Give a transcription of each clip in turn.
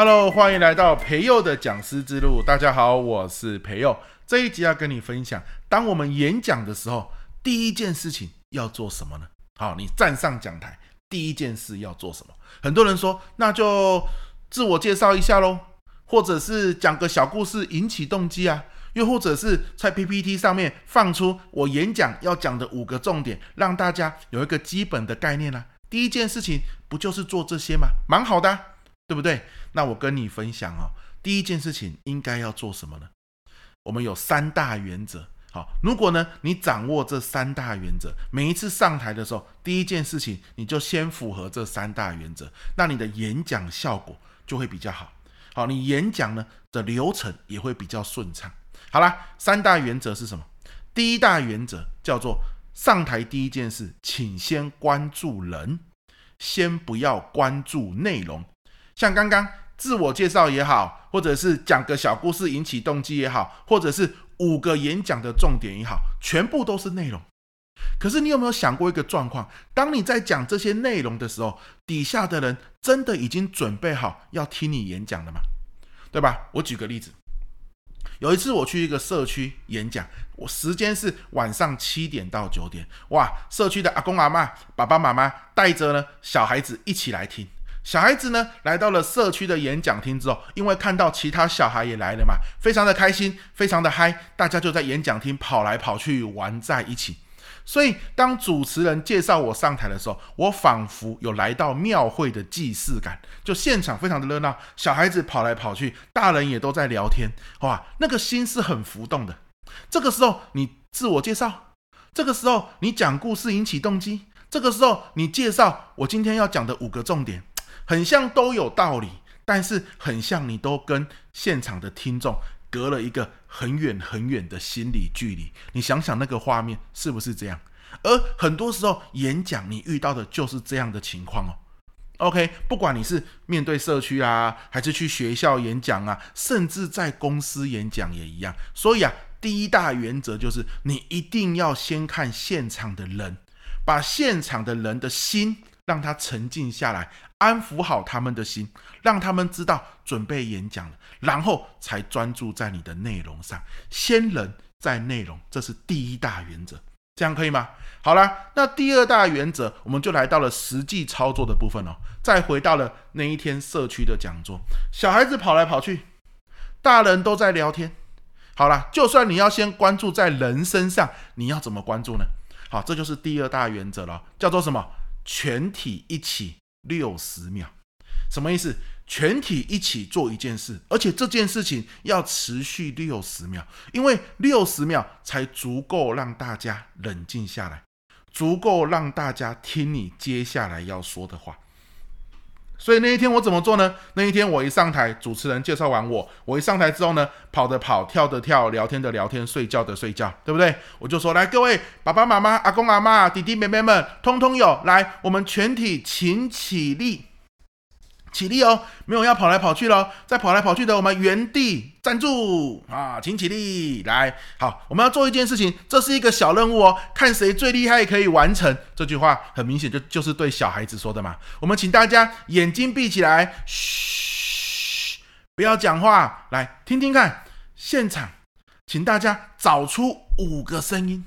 Hello，欢迎来到培佑的讲师之路。大家好，我是培佑。这一集要跟你分享，当我们演讲的时候，第一件事情要做什么呢？好，你站上讲台，第一件事要做什么？很多人说，那就自我介绍一下喽，或者是讲个小故事引起动机啊，又或者是在 PPT 上面放出我演讲要讲的五个重点，让大家有一个基本的概念啊。第一件事情不就是做这些吗？蛮好的啊。对不对？那我跟你分享哦，第一件事情应该要做什么呢？我们有三大原则。好，如果呢你掌握这三大原则，每一次上台的时候，第一件事情你就先符合这三大原则，那你的演讲效果就会比较好。好，你演讲呢的流程也会比较顺畅。好啦，三大原则是什么？第一大原则叫做上台第一件事，请先关注人，先不要关注内容。像刚刚自我介绍也好，或者是讲个小故事引起动机也好，或者是五个演讲的重点也好，全部都是内容。可是你有没有想过一个状况？当你在讲这些内容的时候，底下的人真的已经准备好要听你演讲了吗？对吧？我举个例子，有一次我去一个社区演讲，我时间是晚上七点到九点，哇，社区的阿公阿嬷、爸爸妈妈带着呢小孩子一起来听。小孩子呢，来到了社区的演讲厅之后，因为看到其他小孩也来了嘛，非常的开心，非常的嗨，大家就在演讲厅跑来跑去玩在一起。所以当主持人介绍我上台的时候，我仿佛有来到庙会的祭祀感，就现场非常的热闹，小孩子跑来跑去，大人也都在聊天，哇，那个心是很浮动的。这个时候你自我介绍，这个时候你讲故事引起动机，这个时候你介绍我今天要讲的五个重点。很像都有道理，但是很像你都跟现场的听众隔了一个很远很远的心理距离。你想想那个画面是不是这样？而很多时候演讲你遇到的就是这样的情况哦。OK，不管你是面对社区啊，还是去学校演讲啊，甚至在公司演讲也一样。所以啊，第一大原则就是你一定要先看现场的人，把现场的人的心让他沉静下来。安抚好他们的心，让他们知道准备演讲了，然后才专注在你的内容上。先人在内容，这是第一大原则，这样可以吗？好了，那第二大原则，我们就来到了实际操作的部分哦。再回到了那一天社区的讲座，小孩子跑来跑去，大人都在聊天。好了，就算你要先关注在人身上，你要怎么关注呢？好，这就是第二大原则了，叫做什么？全体一起。六十秒，什么意思？全体一起做一件事，而且这件事情要持续六十秒，因为六十秒才足够让大家冷静下来，足够让大家听你接下来要说的话。所以那一天我怎么做呢？那一天我一上台，主持人介绍完我，我一上台之后呢，跑的跑，跳的跳，聊天的聊天，睡觉的睡觉，对不对？我就说，来，各位爸爸妈妈、阿公阿嬷、弟弟妹妹们，通通有来，我们全体请起立。起立哦，没有要跑来跑去喽，再跑来跑去的，我们原地站住啊，请起立，来，好，我们要做一件事情，这是一个小任务哦，看谁最厉害可以完成。这句话很明显就就是对小孩子说的嘛。我们请大家眼睛闭起来，嘘，不要讲话，来听听看，现场，请大家找出五个声音。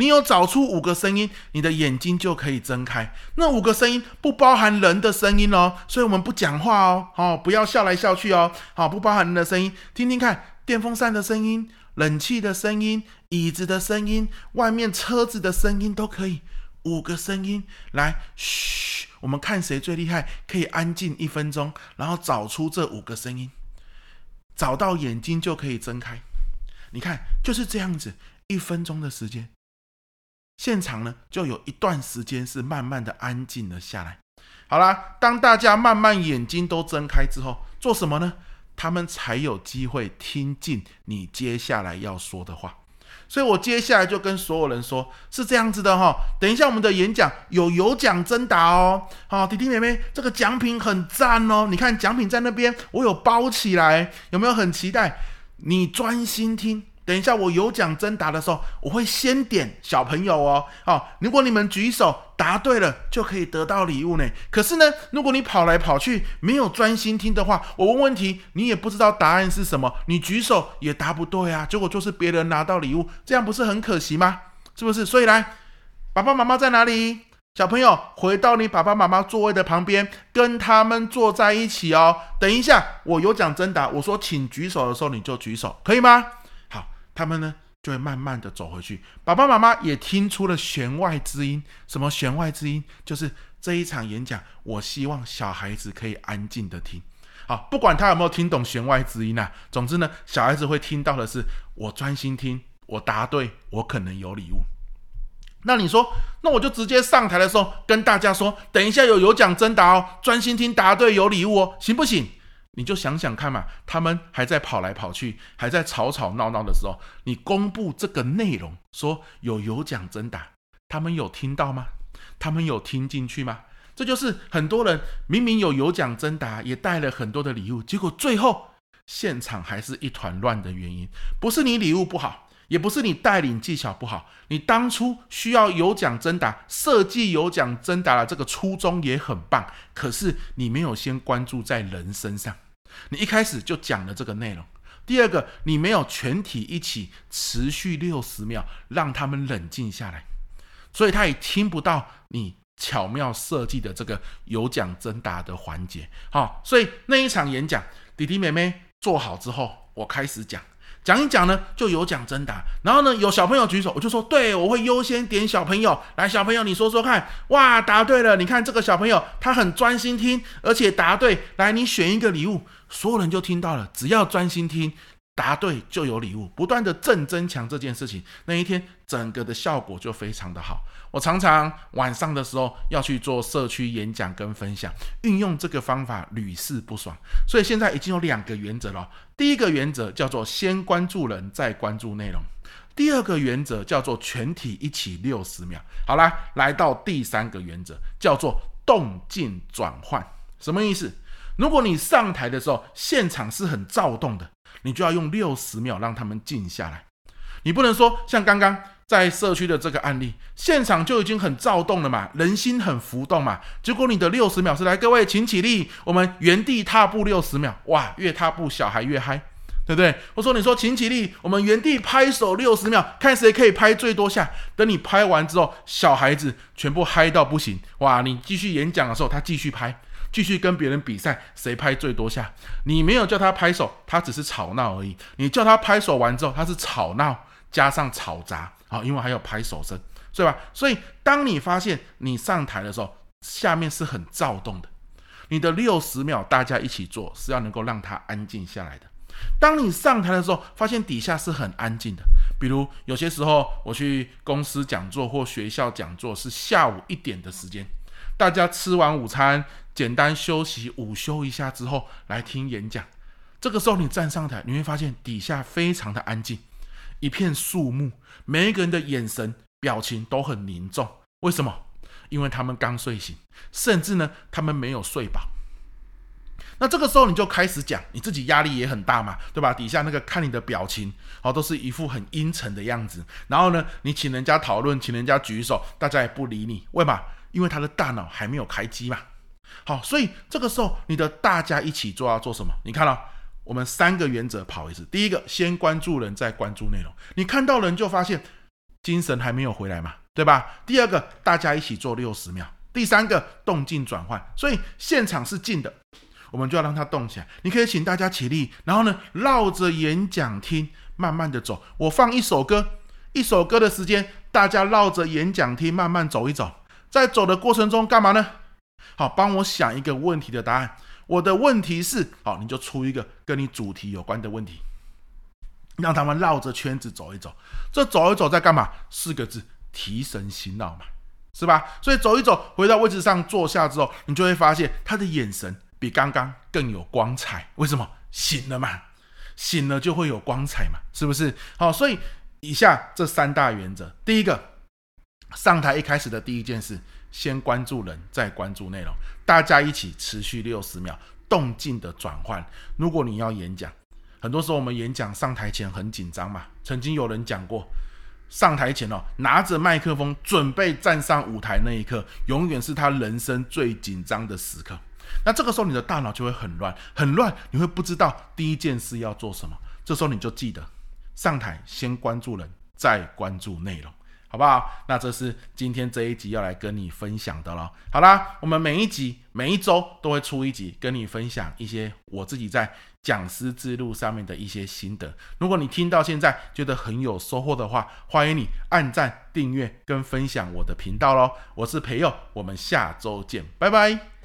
你有找出五个声音，你的眼睛就可以睁开。那五个声音不包含人的声音哦，所以我们不讲话哦，好，不要笑来笑去哦，好，不包含人的声音，听听看，电风扇的声音、冷气的声音、椅子的声音、外面车子的声音都可以。五个声音，来，嘘，我们看谁最厉害，可以安静一分钟，然后找出这五个声音，找到眼睛就可以睁开。你看，就是这样子，一分钟的时间。现场呢，就有一段时间是慢慢的安静了下来。好啦，当大家慢慢眼睛都睁开之后，做什么呢？他们才有机会听进你接下来要说的话。所以我接下来就跟所有人说，是这样子的哈。等一下我们的演讲有有奖征答哦。好，弟弟妹妹，这个奖品很赞哦。你看奖品在那边，我有包起来，有没有很期待？你专心听，等一下我有奖征答的时候，我会先点小朋友哦。哦，如果你们举手答对了，就可以得到礼物呢。可是呢，如果你跑来跑去没有专心听的话，我问问题你也不知道答案是什么，你举手也答不对啊，结果就是别人拿到礼物，这样不是很可惜吗？是不是？所以来，爸爸妈妈在哪里？小朋友，回到你爸爸妈妈座位的旁边，跟他们坐在一起哦。等一下，我有奖征答，我说请举手的时候，你就举手，可以吗？他们呢就会慢慢的走回去。爸爸妈妈也听出了弦外之音，什么弦外之音？就是这一场演讲，我希望小孩子可以安静的听。好，不管他有没有听懂弦外之音啊，总之呢，小孩子会听到的是我专心听，我答对，我可能有礼物。那你说，那我就直接上台的时候跟大家说，等一下有有奖征答哦，专心听，答对有礼物哦，行不行？你就想想看嘛，他们还在跑来跑去，还在吵吵闹闹的时候，你公布这个内容，说有有奖征答，他们有听到吗？他们有听进去吗？这就是很多人明明有有奖征答，也带了很多的礼物，结果最后现场还是一团乱的原因，不是你礼物不好。也不是你带领技巧不好，你当初需要有奖征答，设计有奖征答的这个初衷也很棒，可是你没有先关注在人身上，你一开始就讲了这个内容。第二个，你没有全体一起持续六十秒，让他们冷静下来，所以他也听不到你巧妙设计的这个有奖征答的环节。好，所以那一场演讲，弟弟妹妹做好之后，我开始讲。讲一讲呢，就有奖征答，然后呢，有小朋友举手，我就说，对，我会优先点小朋友。来，小朋友，你说说看，哇，答对了！你看这个小朋友，他很专心听，而且答对。来，你选一个礼物，所有人就听到了，只要专心听。答对就有礼物，不断的正增强这件事情，那一天整个的效果就非常的好。我常常晚上的时候要去做社区演讲跟分享，运用这个方法屡试不爽。所以现在已经有两个原则了。第一个原则叫做先关注人，再关注内容；第二个原则叫做全体一起六十秒。好啦，来到第三个原则，叫做动静转换。什么意思？如果你上台的时候，现场是很躁动的。你就要用六十秒让他们静下来，你不能说像刚刚在社区的这个案例，现场就已经很躁动了嘛，人心很浮动嘛。结果你的六十秒是来，各位请起立，我们原地踏步六十秒，哇，越踏步小孩越嗨，对不对？我说你说请起立，我们原地拍手六十秒，看谁可以拍最多下。等你拍完之后，小孩子全部嗨到不行，哇，你继续演讲的时候，他继续拍。继续跟别人比赛，谁拍最多下？你没有叫他拍手，他只是吵闹而已。你叫他拍手完之后，他是吵闹加上吵杂好，因为还有拍手声，对吧？所以当你发现你上台的时候，下面是很躁动的，你的六十秒大家一起做是要能够让他安静下来的。当你上台的时候，发现底下是很安静的，比如有些时候我去公司讲座或学校讲座是下午一点的时间。大家吃完午餐，简单休息午休一下之后，来听演讲。这个时候你站上台，你会发现底下非常的安静，一片肃穆，每一个人的眼神、表情都很凝重。为什么？因为他们刚睡醒，甚至呢，他们没有睡饱。那这个时候你就开始讲，你自己压力也很大嘛，对吧？底下那个看你的表情，哦，都是一副很阴沉的样子。然后呢，你请人家讨论，请人家举手，大家也不理你，为嘛？因为他的大脑还没有开机嘛，好，所以这个时候你的大家一起做要做什么？你看到我们三个原则跑一次，第一个先关注人，再关注内容。你看到人就发现精神还没有回来嘛，对吧？第二个大家一起做六十秒，第三个动静转换。所以现场是静的，我们就要让它动起来。你可以请大家起立，然后呢绕着演讲厅慢慢的走。我放一首歌，一首歌的时间，大家绕着演讲厅慢慢走一走。在走的过程中干嘛呢？好，帮我想一个问题的答案。我的问题是，好，你就出一个跟你主题有关的问题，让他们绕着圈子走一走。这走一走在干嘛？四个字：提神醒脑嘛，是吧？所以走一走，回到位置上坐下之后，你就会发现他的眼神比刚刚更有光彩。为什么？醒了嘛，醒了就会有光彩嘛，是不是？好，所以以下这三大原则，第一个。上台一开始的第一件事，先关注人，再关注内容，大家一起持续六十秒，动静的转换。如果你要演讲，很多时候我们演讲上台前很紧张嘛，曾经有人讲过，上台前哦，拿着麦克风准备站上舞台那一刻，永远是他人生最紧张的时刻。那这个时候你的大脑就会很乱，很乱，你会不知道第一件事要做什么。这时候你就记得，上台先关注人，再关注内容。好不好？那这是今天这一集要来跟你分享的了。好啦，我们每一集每一周都会出一集，跟你分享一些我自己在讲师之路上面的一些心得。如果你听到现在觉得很有收获的话，欢迎你按赞、订阅跟分享我的频道喽。我是培佑，我们下周见，拜拜。